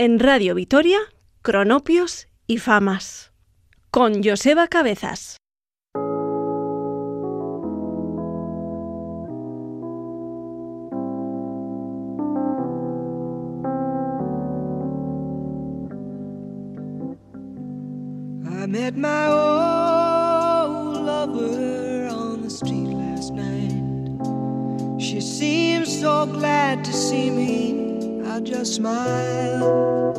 en Radio Vitoria, Cronopios y Famas. Con Joseba Cabezas. I met my old lover on the street last night. She seemed so glad to see me. Just smiled.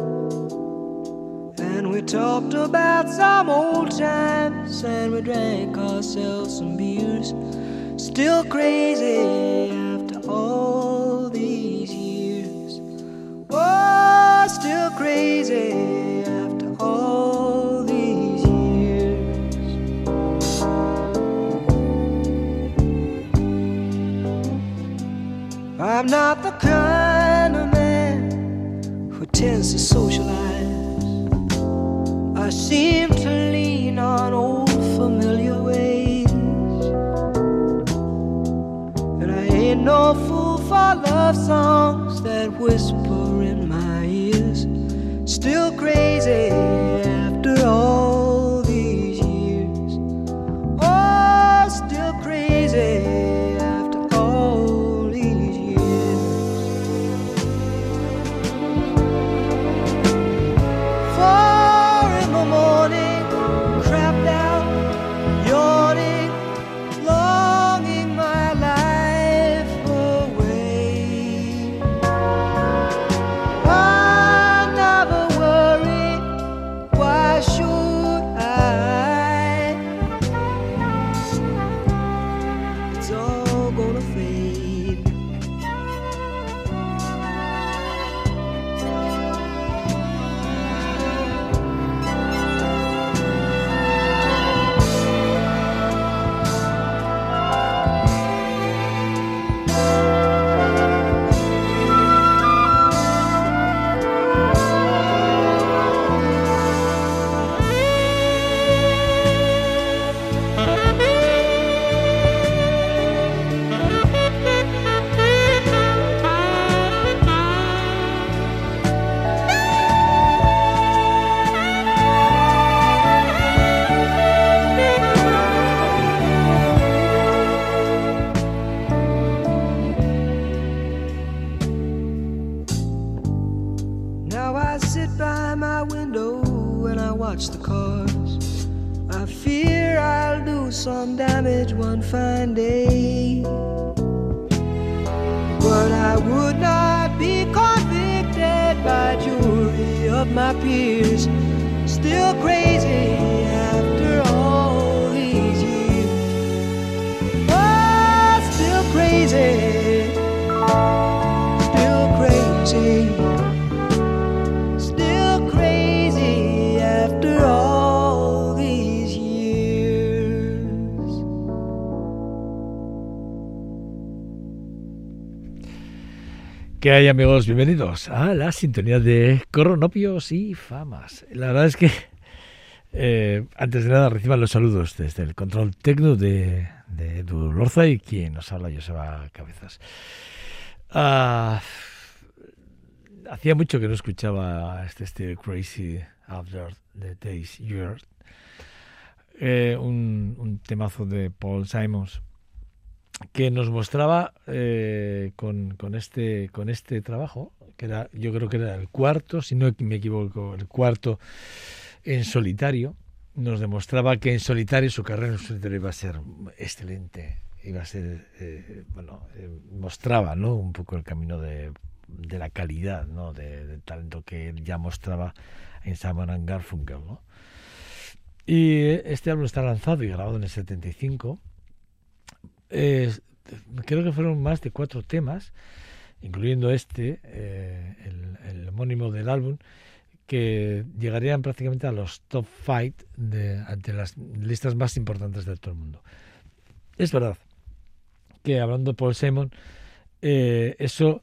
And we talked about some old times and we drank ourselves some beers. Still crazy after all these years. Oh, still crazy after all these years. I'm not tends to socialize. I seem to lean on old familiar ways. And I ain't no fool for love songs that whisper in my ears. Still crazy ¿Qué hay amigos? Bienvenidos a la sintonía de Coronopios y Famas. La verdad es que eh, antes de nada reciban los saludos desde el control tecno de, de Edu Lorza y quien nos habla Joseba Cabezas. Ah, hacía mucho que no escuchaba este, este Crazy After the Days Year. Eh, un, un temazo de Paul Simons que nos mostraba eh, con, con, este, con este trabajo, que era, yo creo que era el cuarto, si no me equivoco, el cuarto en solitario, nos demostraba que en solitario su carrera en solitario iba a ser excelente, iba a ser, eh, bueno, eh, mostraba ¿no? un poco el camino de, de la calidad, ¿no? de, del talento que él ya mostraba en Simon Garfunkel. ¿no? Y este álbum está lanzado y grabado en el 75 creo que fueron más de cuatro temas, incluyendo este, eh, el, homónimo del álbum, que llegarían prácticamente a los top five de, ante las listas más importantes de todo el mundo. Es verdad que hablando de Paul Simon, eh, eso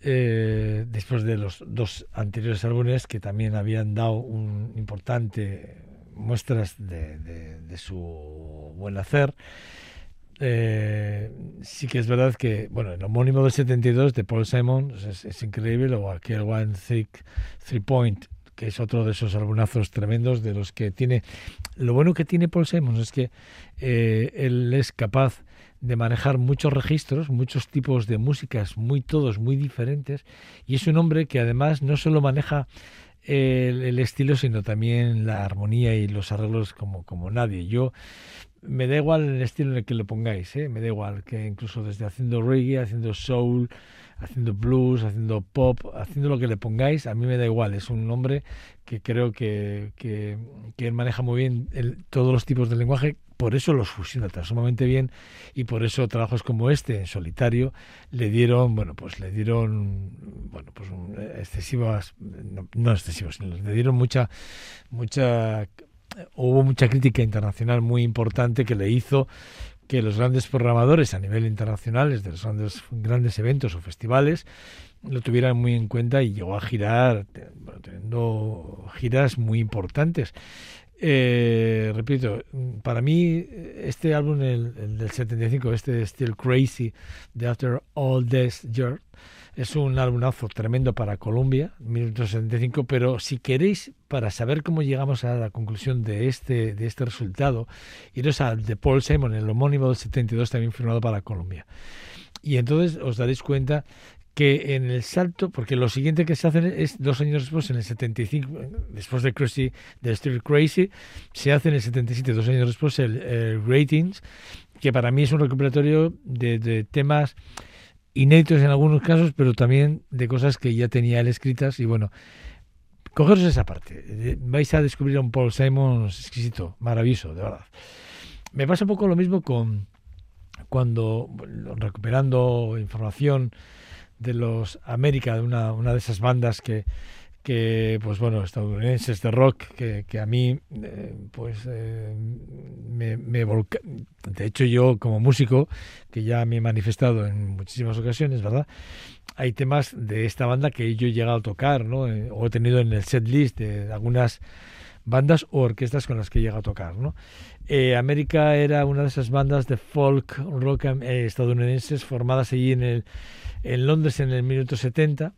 eh, después de los dos anteriores álbumes que también habían dado un importante muestras de su buen hacer, eh, sí que es verdad que, bueno, el homónimo del 72 de Paul Simon es, es increíble, o aquel One Three, three Point, que es otro de esos albumazos tremendos de los que tiene. Lo bueno que tiene Paul Simon es que eh, él es capaz de manejar muchos registros, muchos tipos de músicas, muy todos muy diferentes, y es un hombre que además no solo maneja el, el, estilo, sino también la armonía y los arreglos como, como nadie. Yo me da igual el estilo en el que lo pongáis, ¿eh? me da igual que incluso desde haciendo reggae, haciendo soul, haciendo blues, haciendo pop, haciendo lo que le pongáis, a mí me da igual. Es un hombre que creo que, que, que él maneja muy bien el, todos los tipos de lenguaje, por eso los fusiona tan sumamente bien y por eso trabajos como este en solitario le dieron, bueno, pues le dieron, bueno, pues excesivas, no, no excesivas, le dieron mucha, mucha hubo mucha crítica internacional muy importante que le hizo que los grandes programadores a nivel internacional de los grandes, grandes eventos o festivales lo tuvieran muy en cuenta y llegó a girar, teniendo giras muy importantes. Eh, repito, para mí este álbum, el, el, del 75, este Still Crazy, de After All This Year, es un álbumazo tremendo para Colombia, 1975, pero si queréis, para saber cómo llegamos a la conclusión de este, de este resultado, iros al de Paul Simon, el homónimo del 72, también firmado para Colombia. Y entonces os daréis cuenta que en el salto, porque lo siguiente que se hace es dos años después, en el 75, después de Crazy, de Still Crazy, se hace en el 77, dos años después, el, el Ratings, que para mí es un recuperatorio de, de temas inéditos en algunos casos, pero también de cosas que ya tenía él escritas y bueno, cogeros esa parte. Vais a descubrir a un Paul Simon exquisito, maravilloso, de verdad. Me pasa un poco lo mismo con cuando recuperando información de los América, de una, una de esas bandas que, que pues bueno estadounidenses de rock que, que a mí eh, pues eh, me, me volca... de hecho yo como músico que ya me he manifestado en muchísimas ocasiones verdad hay temas de esta banda que yo he llegado a tocar no eh, o he tenido en el set list de algunas bandas o orquestas con las que he llegado a tocar no eh, América era una de esas bandas de folk rock eh, estadounidenses formadas allí en el en Londres en el minuto 70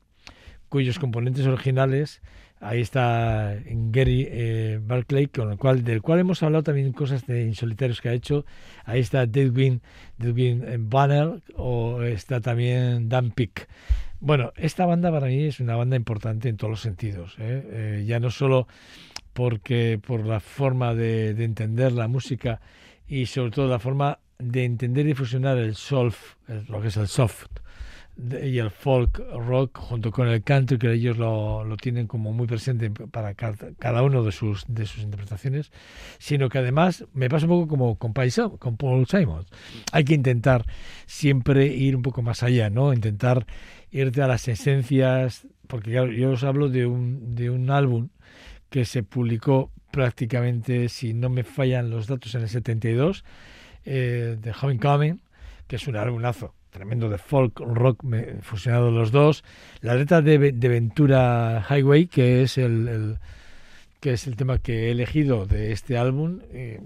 cuyos componentes originales ahí está Gary eh, Barclay con el cual del cual hemos hablado también cosas de insolitarios que ha hecho ahí está Deadwin Deadwin Banner o está también Dan Pick bueno esta banda para mí es una banda importante en todos los sentidos ¿eh? Eh, ya no solo porque por la forma de, de, entender la música y sobre todo la forma de entender y fusionar el soft lo que es el soft y el folk rock junto con el country que ellos lo, lo tienen como muy presente para cada uno de sus de sus interpretaciones sino que además me pasa un poco como con, Paul, con Paul Simon. Hay que intentar siempre ir un poco más allá no intentar irte a las esencias porque claro, yo os hablo de un de un álbum que se publicó prácticamente si no me fallan los datos en el 72 eh, de Homecoming que es un álbumazo tremendo de folk rock fusionado los dos. La letra de, Ventura Highway, que es el, que es el tema que he elegido de este álbum, eh,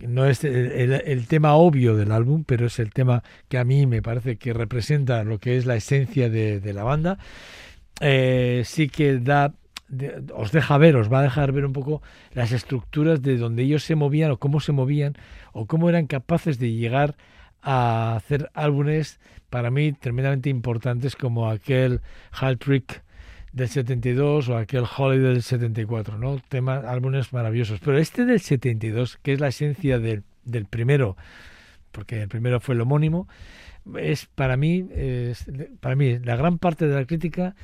no es el, tema obvio del álbum, pero es el tema que a mí me parece que representa lo que es la esencia de, la banda. Eh, sí que da os deja ver, os va a dejar ver un poco las estructuras de donde ellos se movían o cómo se movían o cómo eran capaces de llegar a hacer álbumes para mí tremendamente importantes como aquel Hal Trick del 72 o aquel Holiday del 74, ¿no? Temas, álbumes maravillosos. Pero este del 72, que es la esencia del, del primero, porque el primero fue el homónimo, es para mí, es, para mí la gran parte de la crítica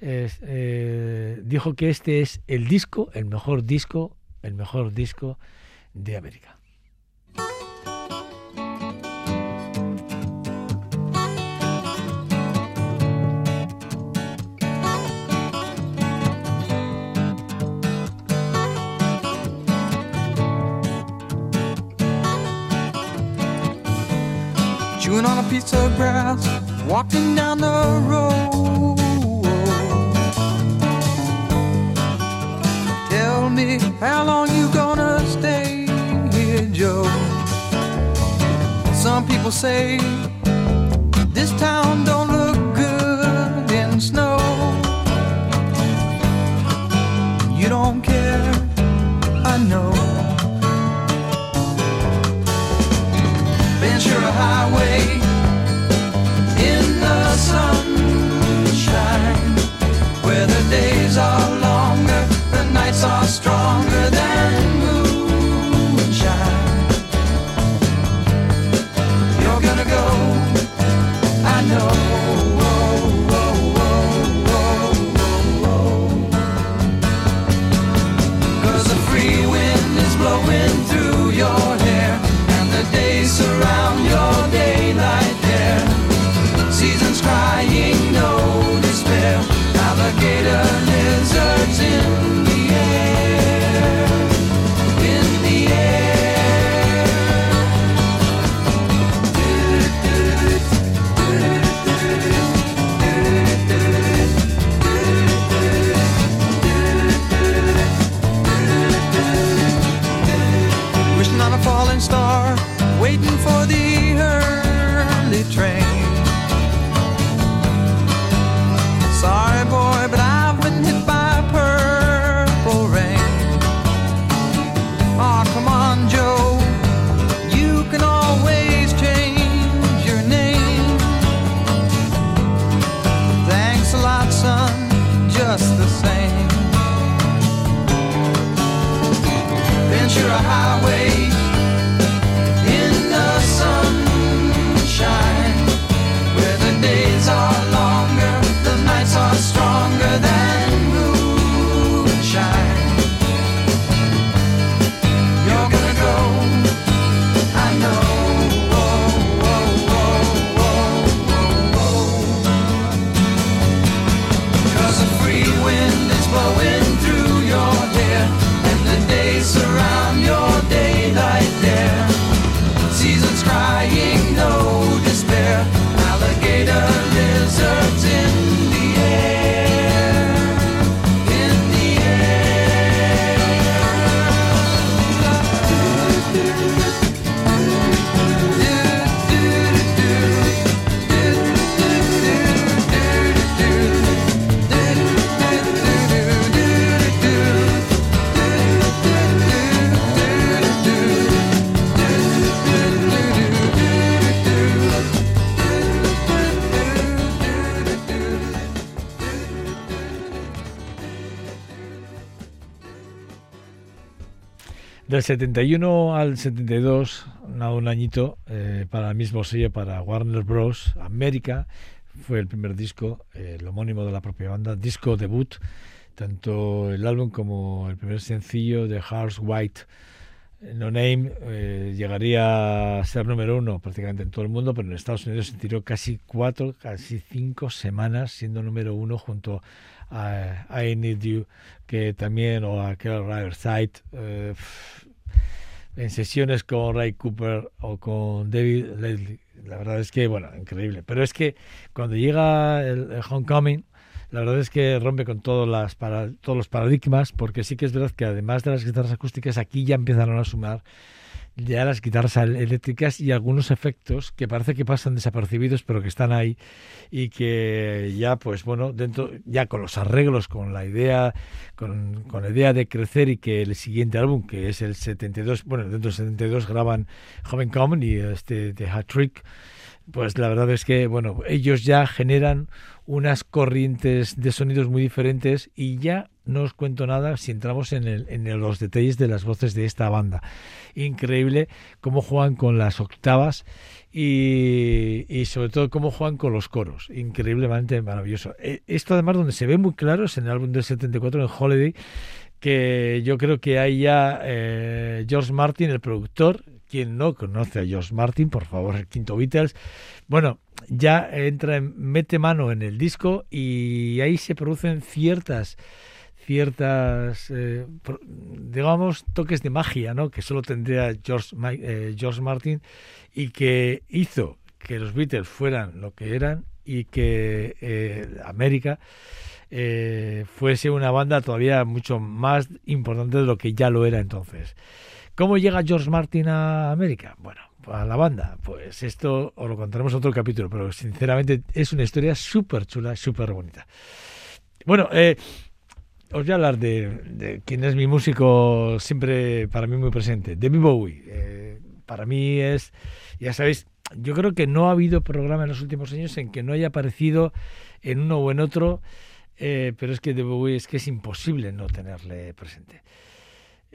es, eh, dijo que este es el disco, el mejor disco, el mejor disco de América. Chewing on a piece of grass, walking down the road. Tell me how long you gonna stay here, Joe? Some people say, This town don't look good in snow. You don't care, I know. Ventura Highway wind is Del 71 al 72, nada, un añito, eh, para el mismo sello, para Warner Bros. América, fue el primer disco, eh, el homónimo de la propia banda, disco debut, tanto el álbum como el primer sencillo de Hearts White. No Name eh, llegaría a ser número uno prácticamente en todo el mundo, pero en Estados Unidos se tiró casi cuatro, casi cinco semanas siendo número uno junto a I Need You, que también, o a Carol Riverside, eh, en sesiones con Ray Cooper o con David Leslie. La verdad es que, bueno, increíble. Pero es que cuando llega el, el Homecoming, la verdad es que rompe con todas las para, todos los paradigmas, porque sí que es verdad que además de las guitarras acústicas, aquí ya empezaron a sumar ya las guitarras eléctricas y algunos efectos que parece que pasan desapercibidos, pero que están ahí y que ya, pues bueno, dentro, ya con los arreglos, con la idea, con, con la idea de crecer y que el siguiente álbum, que es el 72, bueno, dentro del 72 graban Homecoming y este de Hat Trick, pues la verdad es que, bueno, ellos ya generan unas corrientes de sonidos muy diferentes y ya no os cuento nada si entramos en, los detalles de las voces de esta banda. Increíble cómo juegan con las octavas y, y, sobre todo cómo juegan con los coros. Increíblemente maravilloso. Esto además donde se ve muy claro es en el álbum del 74 en Holiday que yo creo que hay ya eh, George Martin, el productor, quien no conoce a George Martin, por favor, el quinto Beatles, bueno, ya entra, en, mete mano en el disco y ahí se producen ciertas ciertas, eh, digamos, toques de magia, ¿no? Que solo tendría George, eh, George Martin y que hizo que los Beatles fueran lo que eran y que eh, América fuese una banda todavía mucho más importante de lo que ya lo era entonces ¿Cómo llega George Martin a América? Bueno, a la banda, pues esto os lo contaremos en otro capítulo, pero sinceramente es una historia súper chula, súper bonita. Bueno, eh, os voy a hablar de, de quién es mi músico siempre para mí muy presente, David Bowie. Eh, para mí es, ya sabéis, yo creo que no ha habido programa en los últimos años en que no haya aparecido en uno o en otro, eh, pero es que David Bowie es que es imposible no tenerle presente.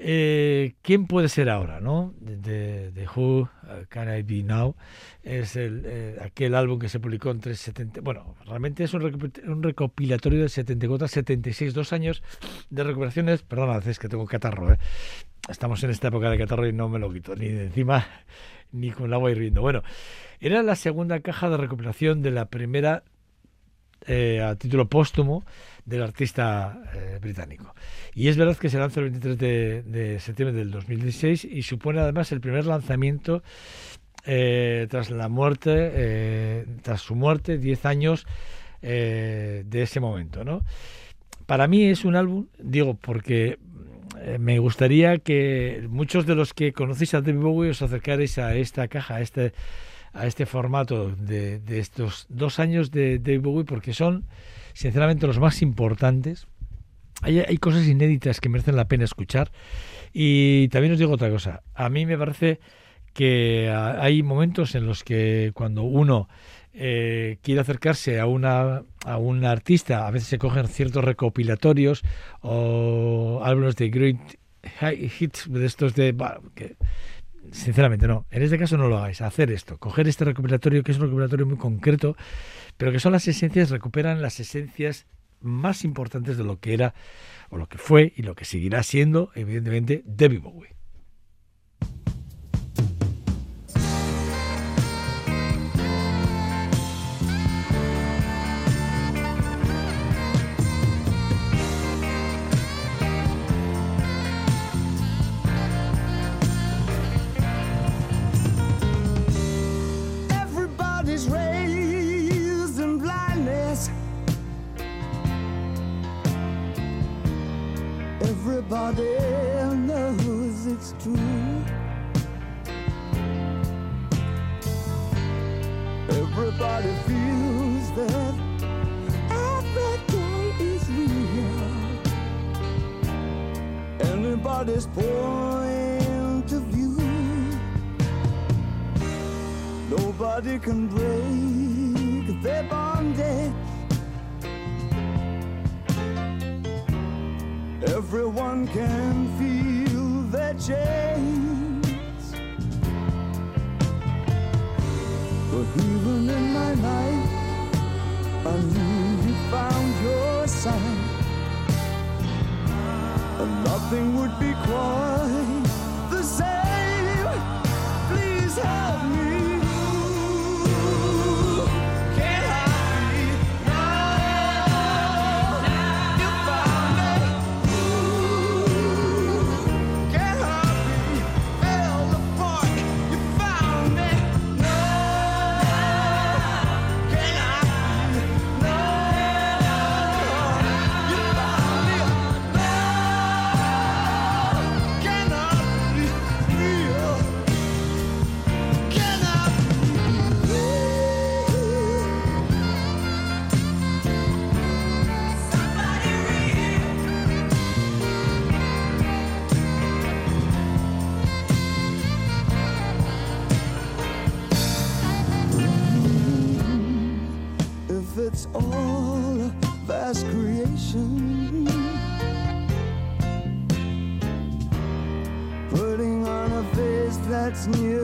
Eh, ¿Quién puede ser ahora, no? De, Who, uh, Can I Be Now, es eh, aquel álbum que se publicó entre 70, bueno, realmente es un, recopilatorio de 74 a 76, dos años de recuperaciones, perdona, es que tengo catarro, ¿eh? estamos en esta época de catarro y no me lo quito, ni de encima, ni con el agua hirviendo. Bueno, era la segunda caja de recopilación de la primera eh, a título póstumo del artista eh, británico. Y es verdad que se lanza el 23 de, septiembre del 2016 y supone además el primer lanzamiento eh, tras la muerte, eh, tras su muerte, 10 años eh, de ese momento, ¿no? Para mí es un álbum, digo, porque me gustaría que muchos de los que conocéis a David Bowie os acercarais a esta caja, a este, a este formato de, de estos dos años de David Bowie, porque son, sinceramente, los más importantes. Hay, hay cosas inéditas que merecen la pena escuchar. Y también os digo otra cosa. A mí me parece que hay momentos en los que cuando uno eh, quiere acercarse a una a un artista, a veces se cogen ciertos recopilatorios o álbumes de great hi- hits de estos de que sinceramente no, en este caso no lo hagáis, hacer esto, coger este recopilatorio que es un recopilatorio muy concreto, pero que son las esencias, recuperan las esencias más importantes de lo que era o lo que fue y lo que seguirá siendo, evidentemente, David Bowie. Everybody feels that every day is real. Anybody's point of view. Nobody can break their bondage. Everyone can feel chains. But even in my night, I knew you found your sign. And nothing would be quite new.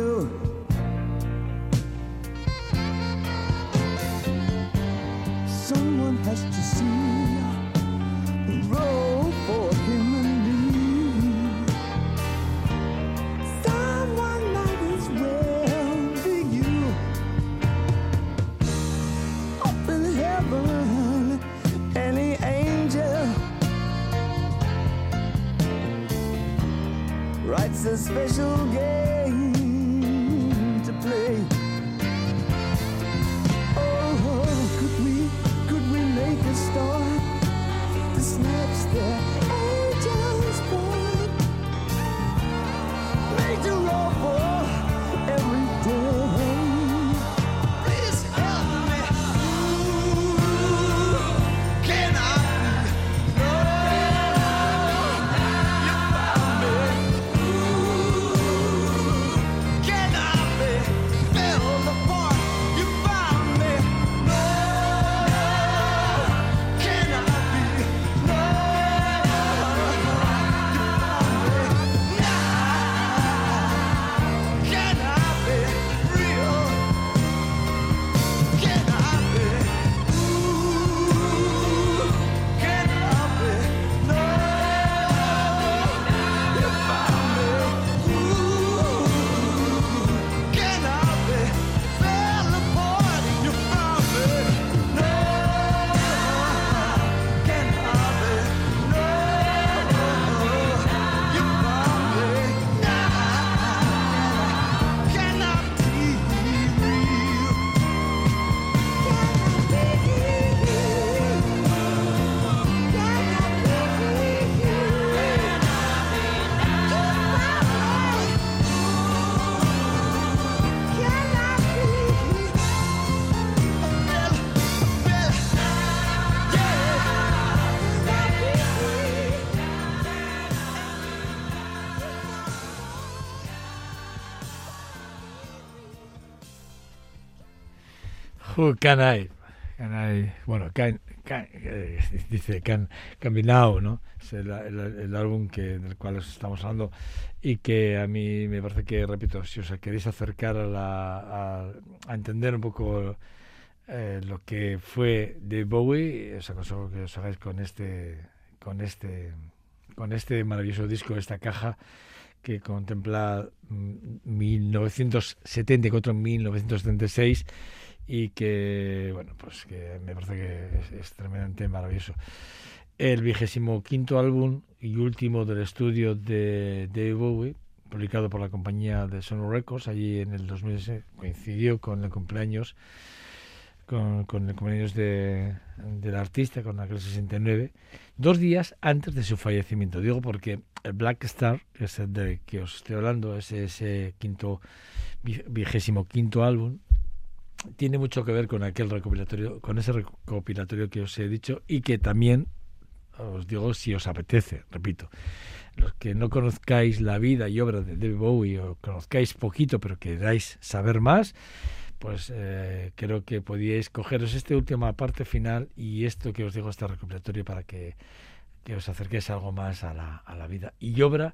Who can I? Can I- bueno, can, eh, dice Can, can Be Now, ¿no? Es el, el- álbum que, del cual os estamos hablando y que a mí me parece que, repito, si os queréis acercar a, la, a, entender un poco eh, lo que fue de Bowie, os aconsejo que os hagáis con este, con este, con este maravilloso disco, esta caja que contempla mm, 1974-1976 y que, bueno, pues que me parece que es, es tremendamente maravilloso. El vigésimo quinto álbum y último del estudio de David Bowie, publicado por la compañía de Sono Records, allí en el 2006, coincidió con el cumpleaños con, con el cumpleaños de, del artista, con aquel 69, dos días antes de su fallecimiento. Digo porque el Black Star, es el del que os estoy hablando, ese, ese quinto, vi- vigésimo quinto álbum, tiene mucho que ver con aquel recopilatorio, con ese recopilatorio que os he dicho y que también os digo si os apetece, repito. Los que no conozcáis la vida y obra de David Bowie o conozcáis poquito pero queráis saber más, pues eh, creo que podíais cogeros esta última parte final y esto que os digo, este recopilatorio para que, que os acerquéis algo más a la, a la vida y obra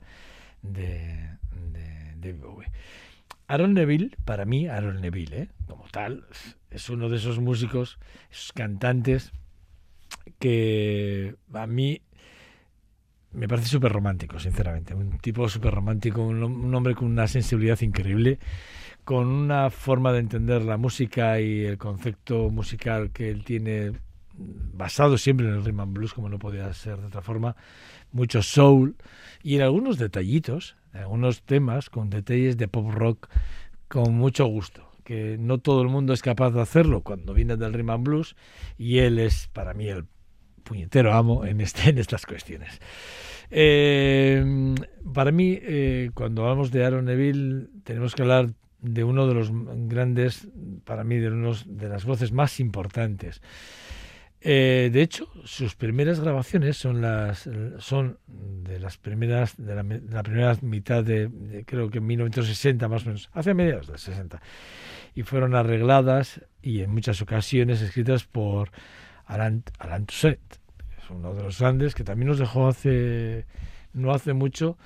de, de David Bowie. Aaron Neville, para mí, Aaron Neville, ¿eh? como tal, es uno de esos músicos, esos cantantes que a mí me parece súper romántico, sinceramente. Un tipo súper romántico, un, hombre con una sensibilidad increíble, con una forma de entender la música y el concepto musical que él tiene basado siempre en el rhythm and blues, como no podía ser de otra forma, mucho soul y en algunos detallitos, algunos temas con detalles de pop rock con mucho gusto, que no todo el mundo es capaz de hacerlo cuando viene del rhythm and blues y él es para mí el puñetero amo en, este, en estas cuestiones. Eh, para mí, eh, cuando hablamos de Aaron Neville, tenemos que hablar de uno de los grandes, para mí, de unos de las voces más importantes. Eh, de hecho, sus primeras grabaciones son las son de las primeras de la, de la primera mitad de, de, creo que en 1960 más o menos, hace mediados del 60 y fueron arregladas y en muchas ocasiones escritas por Alan, Alan Toussaint, uno de los grandes que también nos dejó hace no hace mucho,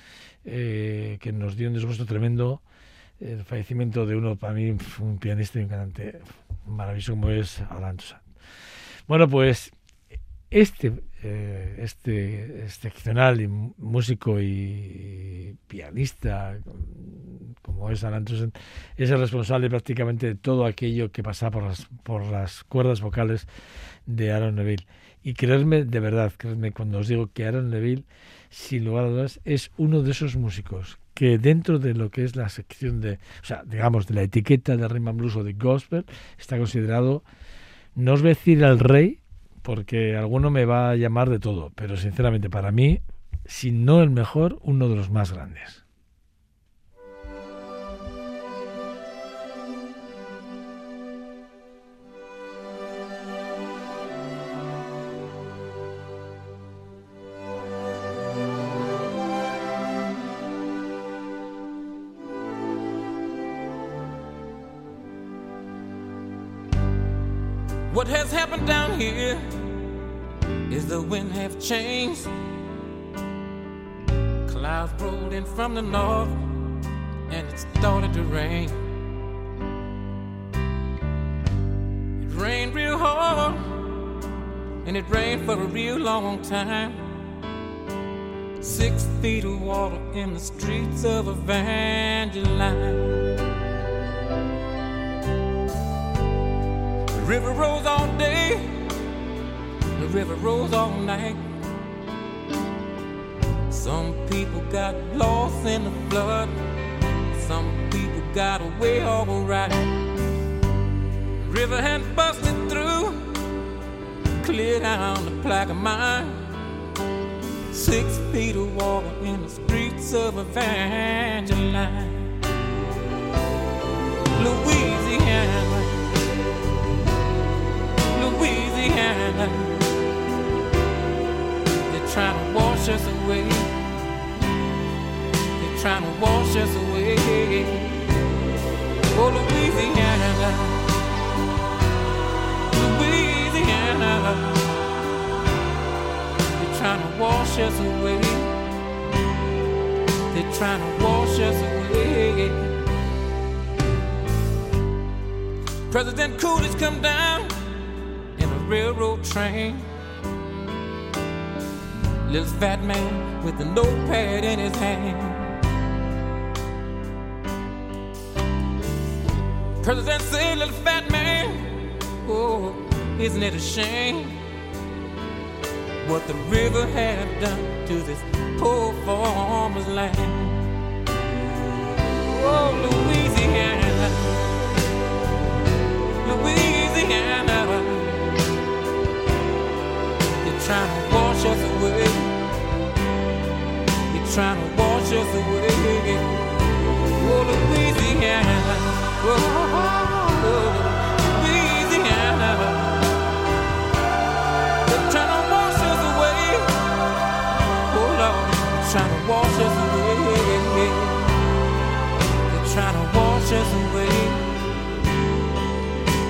eh, que nos dio un desgusto tremendo el fallecimiento de uno para mí un pianista y un cantante maravilloso como es Alan Toussaint. Bueno, pues este, eh, este excepcional y músico y pianista como es Alan Toussaint, es el responsable prácticamente de todo aquello que pasa por las, por las cuerdas vocales de Aaron Neville. Y creerme, de verdad, creerme cuando os digo que Aaron Neville, sin lugar a dudas, es uno de esos músicos que dentro de lo que es la sección de, o sea, digamos, de la etiqueta de rhythm and blues o de gospel, está considerado no os voy a decir el rey, porque alguno me va a llamar de todo, pero sinceramente para mí, si no el mejor, uno de los más grandes. Have. Clouds rolled in from the north and it started to rain. It rained real hard and it rained for a real long time. Six feet of water in the streets of Evangeline. The river rose all day, the river rose all night. Some people got lost in the flood, some people got away alright. River had busted through, cleared down the Plaquemine. Six feet of water in the streets of Evangeline, Louisiana. Louisiana. They're trying to wash us away. They're trying to wash us away. Oh, Louisiana. Louisiana. They're trying to wash us away. They're trying to wash us away. President Coolidge come down in a railroad train. Little fat man with a notepad in his hand. President say, little fat man, oh, isn't it a shame what the river have done to this poor farmer's land? Oh, Louisiana, Louisiana, you're trying wash us away. You're trying to wash us away. Oh, Louisiana. Oh, Louisiana. They're trying to wash us away. Oh, Lord, they're trying to wash us away. They're trying to wash us away.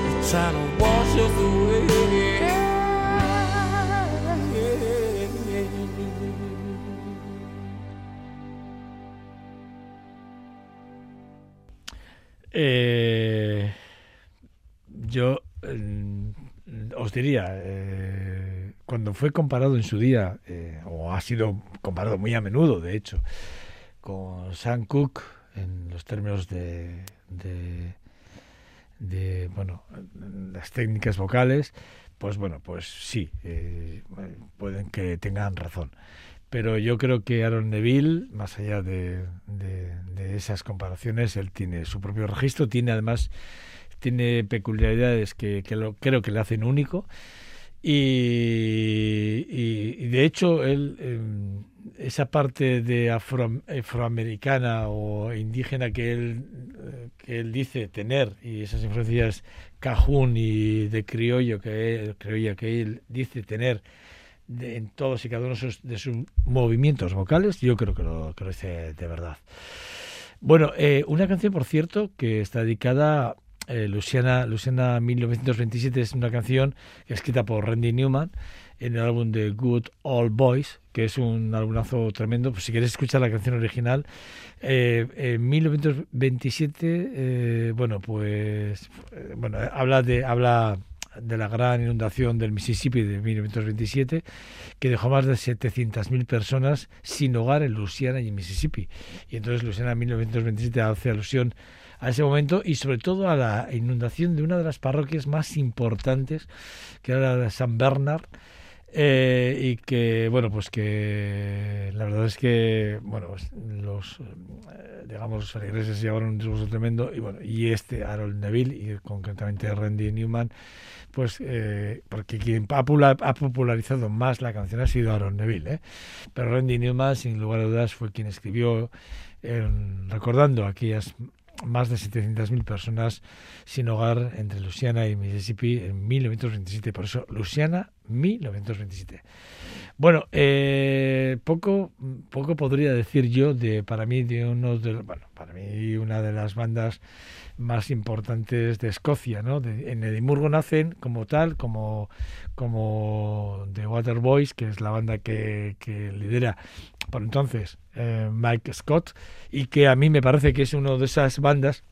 They're trying to wash us away. Eh, cuando fue comparado en su día, eh, o ha sido comparado muy a menudo, de hecho, con Sam Cooke en los términos de, de, bueno, las técnicas vocales, pues bueno, pues sí, eh, pueden que tengan razón. Pero yo creo que Aaron Neville, más allá de esas comparaciones, él tiene su propio registro, tiene además tiene peculiaridades que, que lo, creo que le hacen único. Y, de hecho, él, eh, esa parte de afro, afroamericana o indígena que él, que él dice tener, y esas influencias cajún y de criollo que él, criolla que él dice tener en todos y cada uno de sus, de sus, movimientos vocales, yo creo que lo, que lo dice de verdad. Bueno, eh, una canción, por cierto, que está dedicada eh, Luciana, Luciana 1927 es una canción escrita por Randy Newman en el álbum de Good Old Boys, que es un álbumazo tremendo. Pues si quieres escuchar la canción original, eh, en 1927, eh, bueno, pues eh, bueno, habla de habla de la gran inundación del Mississippi de 1927, que dejó más de 700.000 personas sin hogar en Luisiana y en Mississippi. Y entonces Luisiana 1927 hace alusión a ese momento y sobre todo a la inundación de una de las parroquias más importantes, que era la de San Bernard, eh, y que bueno pues que la verdad es que bueno pues los eh, digamos los feligreses llevaron un discurso tremendo y bueno y este Harold Neville y concretamente Randy Newman pues eh, porque quien ha, popularizado más la canción ha sido Aaron Neville ¿eh? pero Randy Newman sin lugar a dudas fue quien escribió recordando aquellas más de 700.000 personas sin hogar entre Luisiana y Mississippi en 1927. Por eso, Luisiana, 1927. Bueno, eh, poco, poco podría decir yo de, para mí, de uno de, bueno, para mí, una de las bandas más importantes de Escocia, ¿no? En Edimburgo nacen como tal, como, como The Waterboys, que es la banda que, que lidera por entonces eh, Mike Scott, y que a mí me parece que es una de esas bandas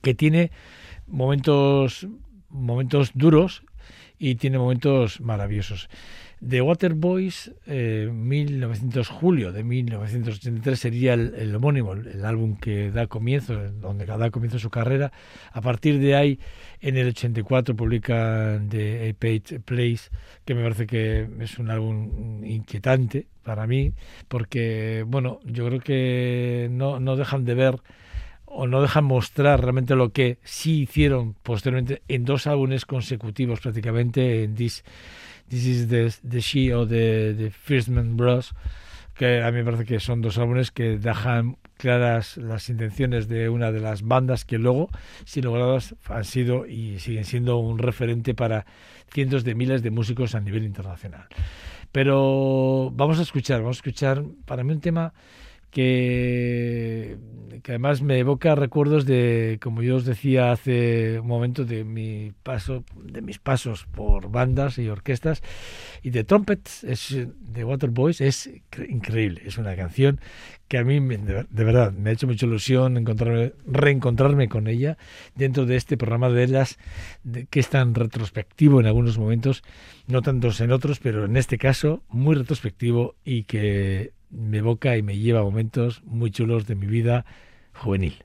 que tiene momentos, momentos duros y tiene momentos maravillosos. The Waterboys, eh, 1900 julio de 1983 sería el, el homónimo, el, el, álbum que da comienzo, donde da comienzo su carrera. A partir de ahí, en el 84 publican The Page Place, que me parece que es un álbum inquietante para mí, porque bueno, yo creo que no, no dejan de ver o no dejan mostrar realmente lo que sí hicieron posteriormente en dos álbumes consecutivos prácticamente en This This is the, the She o the, the Firstman Bros, que a mí me parece que son dos álbumes que dejan claras las intenciones de una de las bandas que luego, sin logradas, han sido y siguen siendo un referente para cientos de miles de músicos a nivel internacional. Pero vamos a escuchar, vamos a escuchar para mí un tema que, que además me evoca recuerdos de, como yo os decía hace un momento, de mi paso, de mis pasos por bandas y orquestas y de trumpets, es, de Waterboys, es cre- increíble. Es una canción que a mí, de, de verdad, me ha hecho mucha ilusión encontrarme, reencontrarme con ella dentro de este programa de ellas, de- que es tan retrospectivo en algunos momentos, no tantos en otros, pero en este caso muy retrospectivo y que me evoca y me lleva a momentos muy chulos de mi vida juvenil.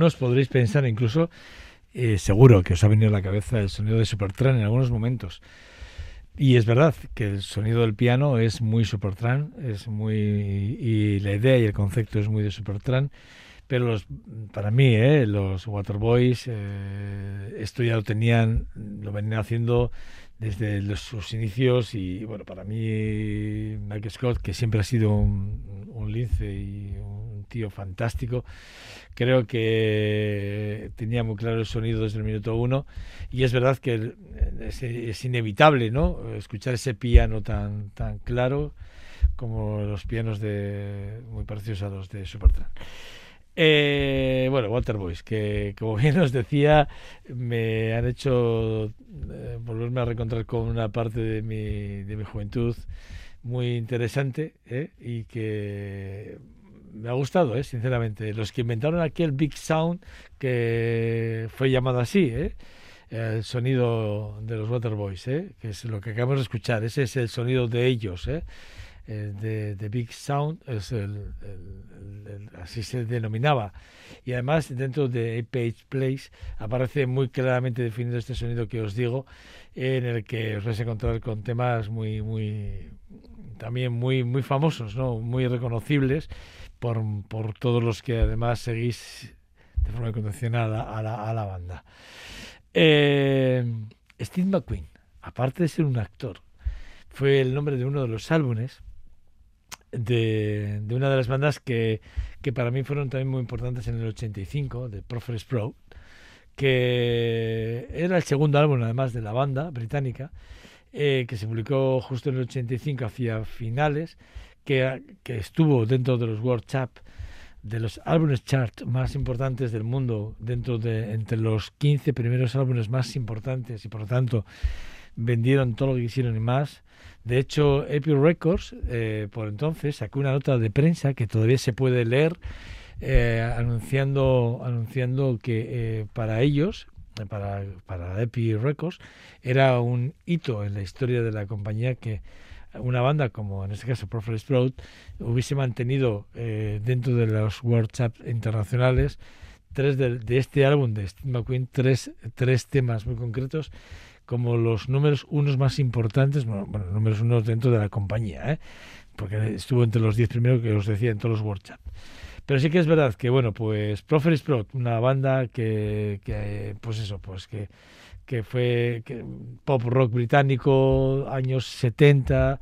Algunos podréis pensar incluso, eh, seguro que os ha venido a la cabeza el sonido de Supertramp en algunos momentos. Y es verdad que el sonido del piano es muy Supertramp, es muy y la idea y el concepto es muy de Supertramp, pero los, para mí, eh, los Waterboys, eh, esto ya lo tenían, lo venían haciendo desde sus inicios y bueno, para mí Mike Scott, que siempre ha sido un, un lince y un tío fantástico, creo que tenía muy claro el sonido desde el minuto uno y es verdad que es, inevitable, ¿no? Escuchar ese piano tan tan claro como los pianos de muy parecidos a los de Supertramp. Eh, bueno, Waterboys, que como bien os decía, me han hecho eh, volverme a reencontrar con una parte de mi, de mi juventud muy interesante ¿eh? y que me ha gustado, ¿eh? sinceramente. Los que inventaron aquel Big Sound, que fue llamado así, ¿eh? el sonido de los Waterboys, ¿eh? que es lo que acabamos de escuchar, ese es el sonido de ellos, ¿eh? Eh, de, de Big Sound, es el, el- el- así se denominaba. Y además dentro de Page Place aparece muy claramente definido este sonido que os digo, en el que os vais a encontrar con temas muy, muy, también muy, muy famosos, ¿no? muy reconocibles por, por todos los que además seguís de forma incondicional a, la, banda. Eh, Steve McQueen, aparte de ser un actor, fue el nombre de uno de los álbumes de, de una de las bandas que, que para mí fueron también muy importantes en el 85, de Prophet Sprout, que era el segundo álbum además de la banda británica, eh, que se publicó justo en el 85 hacia finales, que, que estuvo dentro de los World Chap de los álbumes chart más importantes del mundo, dentro de entre los 15 primeros álbumes más importantes y por lo tanto vendieron todo lo que quisieron y más. De hecho, Epic Records eh, por entonces sacó una nota de prensa que todavía se puede leer eh, anunciando anunciando que eh, para ellos eh, para, para Epic Records era un hito en la historia de la compañía que una banda como en este caso Prophet Sprout hubiese mantenido eh, dentro de los World Chaps internacionales tres de, este álbum de Steve McQueen tres, tres temas muy concretos como los números unos más importantes, bueno, bueno, números unos dentro de la compañía, ¿eh? porque estuvo entre los 10 primeros que os decía en todos los Champ. Pero sí que es verdad que, bueno, pues Prophet Sprout, una banda que, que pues eso, pues que, que fue pop rock británico, años 70,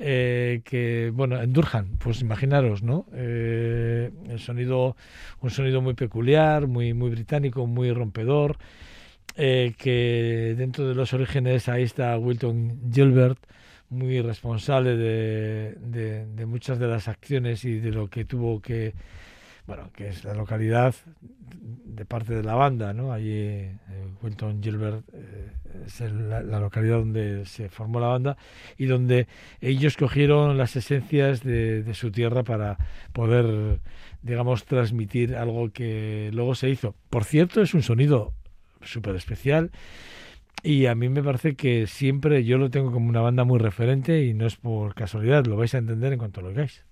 eh, que, bueno, en Durham, pues imaginaros, ¿no? Eh, el sonido, un sonido muy peculiar, muy, muy británico, muy rompedor, eh, que dentro de los orígenes ahí está Wilton Gilbert, muy responsable de, de, de, muchas de las acciones y de lo que tuvo que, bueno, que es la localidad de parte de la banda, ¿no? Allí eh, Wilton Gilbert eh, es la, la, localidad donde se formó la banda y donde ellos cogieron las esencias de, de su tierra para poder, digamos, transmitir algo que luego se hizo. Por cierto, es un sonido súper especial y a mí me parece que siempre yo lo tengo como una banda muy referente y no es por casualidad, lo vais a entender en cuanto lo oigáis.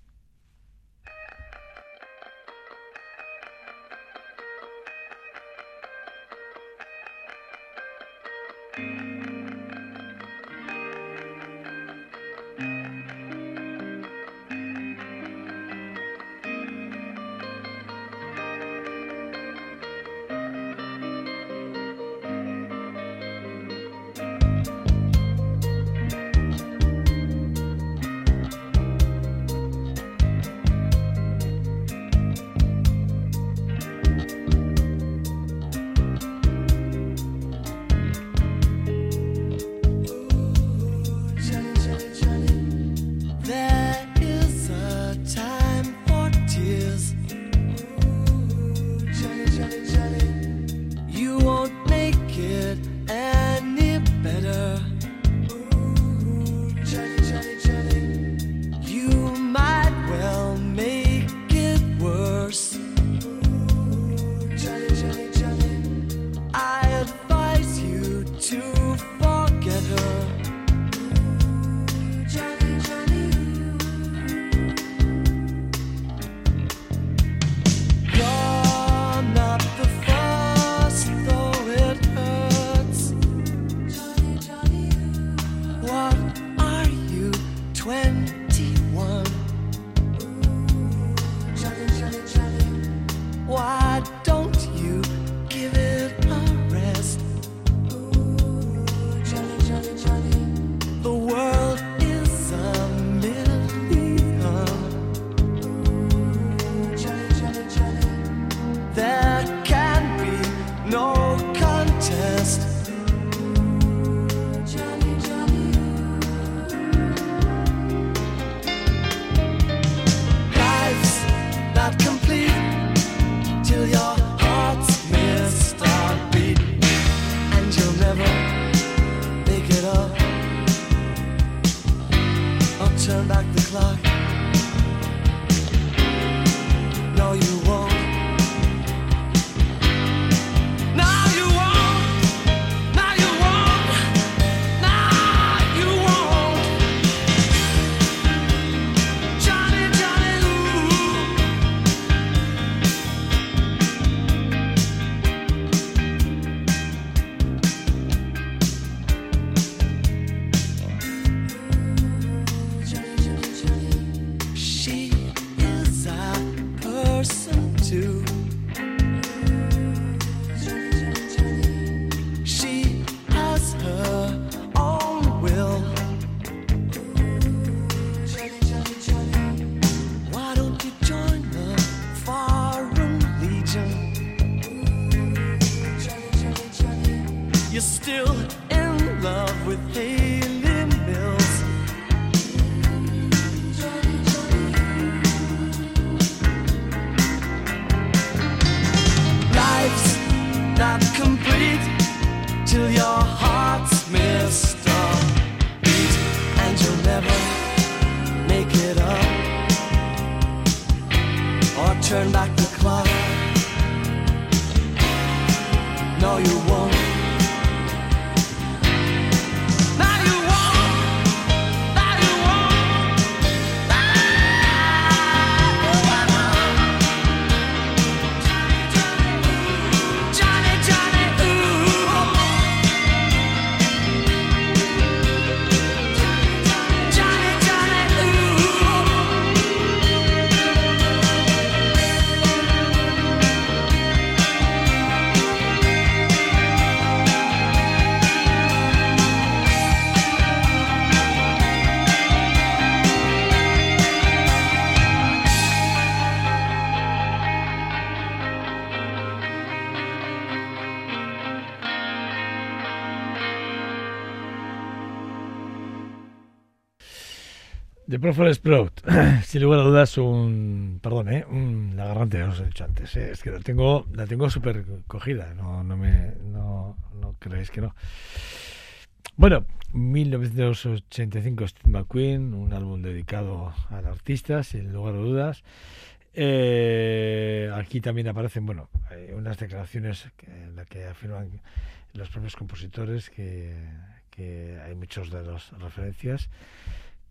Prophet Sprout, sin lugar a dudas, un. Perdón, ¿eh? Un, la ya os he dicho antes. ¿eh? Es que la tengo, la tengo súper cogida. No, no, me, no, no creéis que no. Bueno, 1985 Steve McQueen, un álbum dedicado al artista, sin lugar a dudas. Eh, aquí también aparecen, bueno, hay unas declaraciones en las que afirman los propios compositores que, que hay muchos de las referencias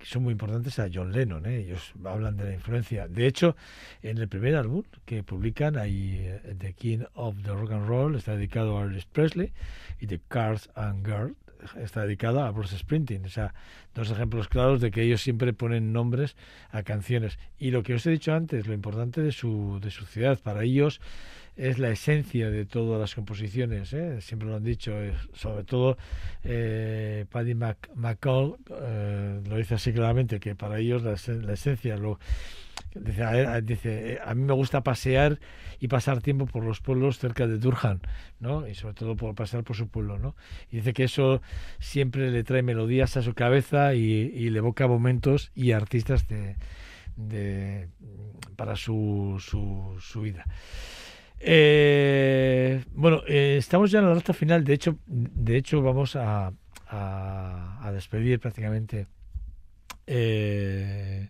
que son muy importantes a John Lennon. ¿eh? Ellos hablan de la influencia. De hecho, en el primer álbum que publican, hay eh, The King of the Rock and Roll, está dedicado a Elvis Presley, y The Cars and Girls está dedicada a Bruce Springsteen. O sea, dos ejemplos claros de que ellos siempre ponen nombres a canciones. Y lo que os he dicho antes, lo importante de su, de su ciudad, para ellos es la esencia de todas las composiciones, ¿eh? siempre lo han dicho, eh, sobre todo eh, Paddy Mac McCall lo dice así claramente, que para ellos la, esen- la esencia, lo, dice, a, dice, mí me gusta pasear y pasar tiempo por los pueblos cerca de Durham, ¿no? y sobre todo por pasar por su pueblo, ¿no? y dice que eso siempre le trae melodías a su cabeza y, le evoca momentos y artistas de, para su, su vida. Eh, bueno, eh, estamos ya en la recta final. De hecho, de hecho vamos a, despedir prácticamente eh,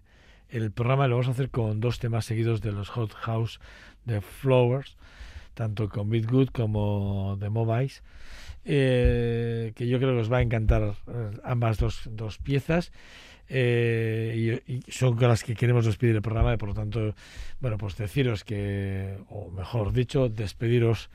el programa. Lo vamos a hacer con dos temas seguidos de los Hot House de Flowers, tanto con Beat Good como de Mobiles, que yo creo que os va a encantar ambas dos, dos piezas. Eh, y, son con las que queremos despedir el programa y por lo tanto bueno, pues deciros que, o mejor dicho, despediros,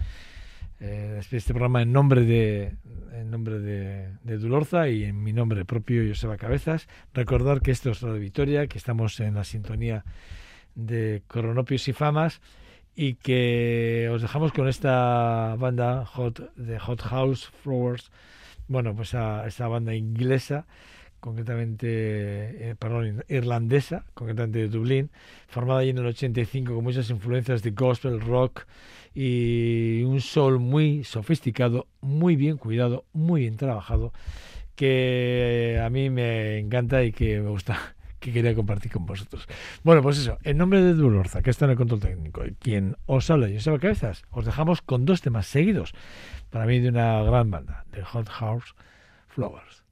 eh, este programa en nombre de en nombre de, de Dulorza y en mi nombre propio, Joseba Cabezas. Recordar que esto es Radio Victoria, que estamos en la sintonía de Coronopios y Famas y que os dejamos con esta banda Hot, de Hot House Flowers, bueno, pues a esta banda inglesa concretamente, eh, perdón, irlandesa, concretamente de Dublín, formada allí en el 85 con muchas influencias de gospel, rock y un soul muy sofisticado, muy bien cuidado, muy bien trabajado, que a mí me encanta y que me gusta, que quería compartir con vosotros. Bueno, pues eso, en nombre de Dulorza, que está en el control técnico, y quien os habla, Joseba Cabezas, os dejamos con dos temas seguidos, para mí de una gran banda, de Hot House Flowers.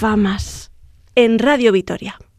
Famas en Radio Vitoria.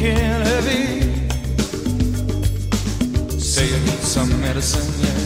Drinking heavy. Say you need some medicine, yeah.